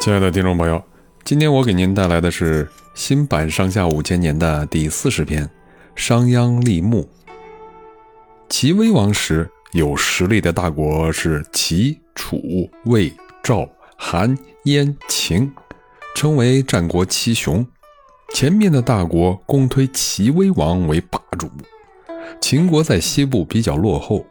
亲爱的听众朋友，今天我给您带来的是新版《上下五千年》的第四十篇《商鞅立木》。齐威王时，有实力的大国是齐、楚、魏、赵、韩、燕、秦，称为战国七雄。前面的大国公推齐威王为霸主。秦国在西部比较落后。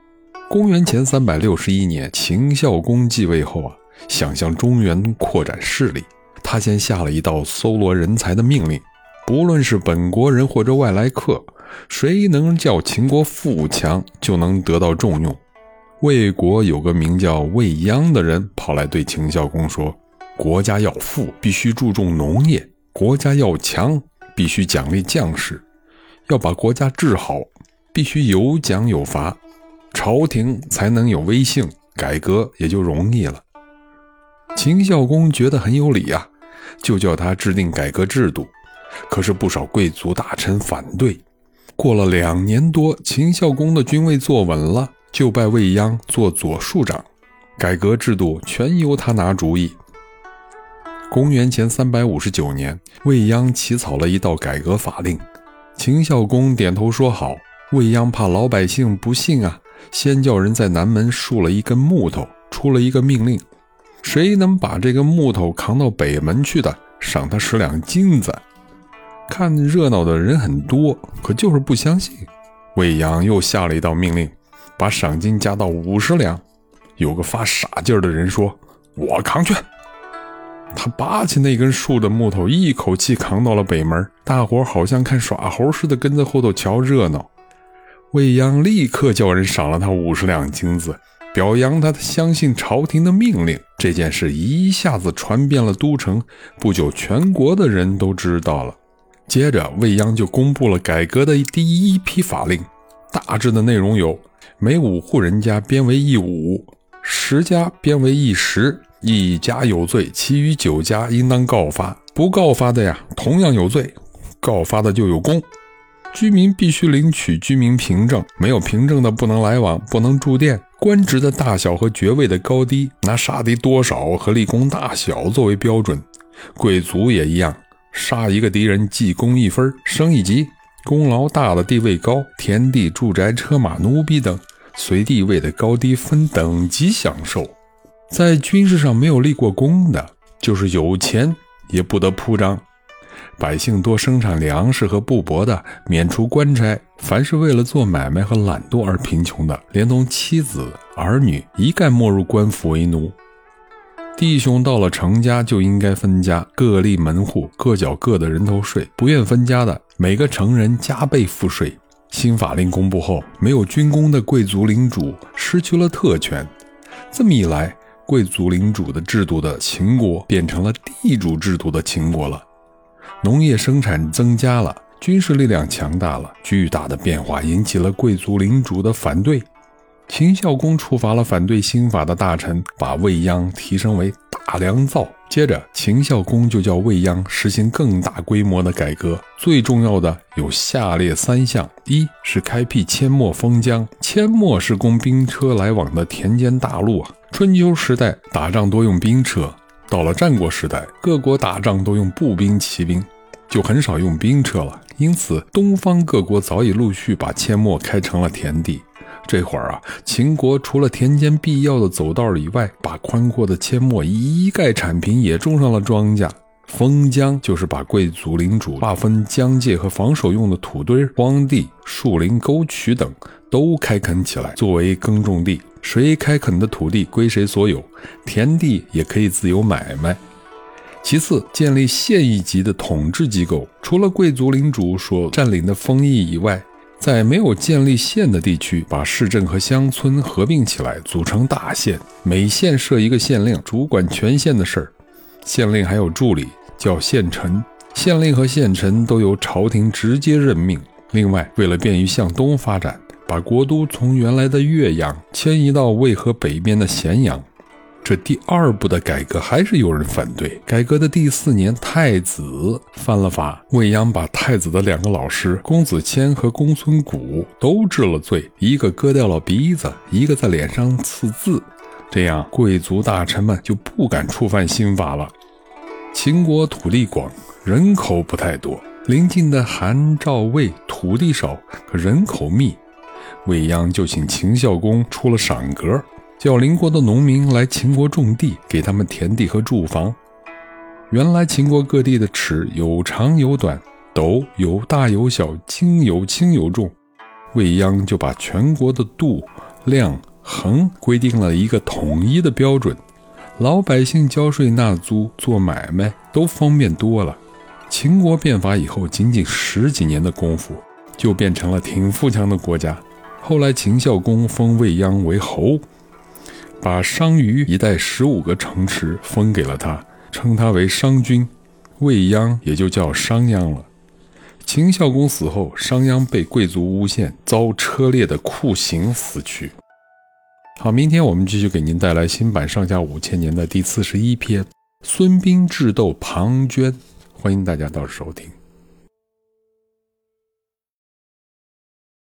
公元前三百六十一年，秦孝公继位后啊。想向中原扩展势力，他先下了一道搜罗人才的命令：不论是本国人或者外来客，谁能叫秦国富强，就能得到重用。魏国有个名叫魏鞅的人，跑来对秦孝公说：“国家要富，必须注重农业；国家要强，必须奖励将士；要把国家治好，必须有奖有罚，朝廷才能有威信，改革也就容易了。”秦孝公觉得很有理啊，就叫他制定改革制度。可是不少贵族大臣反对。过了两年多，秦孝公的君位坐稳了，就拜魏鞅做左庶长，改革制度全由他拿主意。公元前三百五十九年，魏鞅起草了一道改革法令，秦孝公点头说好。魏鞅怕老百姓不信啊，先叫人在南门竖了一根木头，出了一个命令。谁能把这个木头扛到北门去的，赏他十两金子。看热闹的人很多，可就是不相信。魏阳又下了一道命令，把赏金加到五十两。有个发傻劲儿的人说：“我扛去。”他拔起那根竖的木头，一口气扛到了北门。大伙好像看耍猴似的，跟在后头瞧热闹。魏阳立刻叫人赏了他五十两金子。表扬他相信朝廷的命令，这件事一下子传遍了都城，不久全国的人都知道了。接着，魏鞅就公布了改革的第一批法令，大致的内容有：每五户人家编为一五，十家编为一十，一家有罪，其余九家应当告发，不告发的呀，同样有罪；告发的就有功。居民必须领取居民凭证，没有凭证的不能来往，不能住店。官职的大小和爵位的高低，拿杀敌多少和立功大小作为标准。贵族也一样，杀一个敌人记功一分，升一级。功劳大的地位高，田地、住宅、车马、奴婢等，随地位的高低分等级享受。在军事上没有立过功的，就是有钱也不得铺张。百姓多生产粮食和布帛的，免除官差；凡是为了做买卖和懒惰而贫穷的，连同妻子儿女一概没入官府为奴。弟兄到了成家就应该分家，各立门户，各缴各的人头税。不愿分家的，每个成人加倍赋税。新法令公布后，没有军功的贵族领主失去了特权。这么一来，贵族领主的制度的秦国变成了地主制度的秦国了。农业生产增加了，军事力量强大了，巨大的变化引起了贵族领主的反对。秦孝公处罚了反对新法的大臣，把魏鞅提升为大良造。接着，秦孝公就叫魏鞅实行更大规模的改革，最重要的有下列三项：一是开辟阡陌封疆，阡陌是供兵车来往的田间大路啊。春秋时代打仗多用兵车。到了战国时代，各国打仗都用步兵、骑兵，就很少用兵车了。因此，东方各国早已陆续把阡陌开成了田地。这会儿啊，秦国除了田间必要的走道以外，把宽阔的阡陌一概铲平，也种上了庄稼。封疆就是把贵族领主划分疆界和防守用的土堆、荒地、树林、沟渠等都开垦起来，作为耕种地。谁开垦的土地归谁所有，田地也可以自由买卖。其次，建立县一级的统治机构，除了贵族领主所占领的封邑以外，在没有建立县的地区，把市镇和乡村合并起来，组成大县，每县设一个县令，主管全县的事儿。县令还有助理，叫县丞。县令和县丞都由朝廷直接任命。另外，为了便于向东发展。把国都从原来的岳阳迁移到渭河北边的咸阳，这第二步的改革还是有人反对。改革的第四年，太子犯了法，魏鞅把太子的两个老师公子虔和公孙贾都治了罪，一个割掉了鼻子，一个在脸上刺字，这样贵族大臣们就不敢触犯新法了。秦国土地广，人口不太多。邻近的韩、赵、魏土地少，可人口密。未央就请秦孝公出了赏格，叫邻国的农民来秦国种地，给他们田地和住房。原来秦国各地的尺有长有短，斗有大有小，斤有轻有重。未央就把全国的度、量、衡规定了一个统一的标准，老百姓交税纳租、做买卖都方便多了。秦国变法以后，仅仅十几年的功夫，就变成了挺富强的国家。后来秦孝公封未央为侯，把商於一带十五个城池封给了他，称他为商君，未央也就叫商鞅了。秦孝公死后，商鞅被贵族诬陷，遭车裂的酷刑死去。好，明天我们继续给您带来新版《上下五千年》的第四十一篇《孙膑智斗庞涓》，欢迎大家到时收听。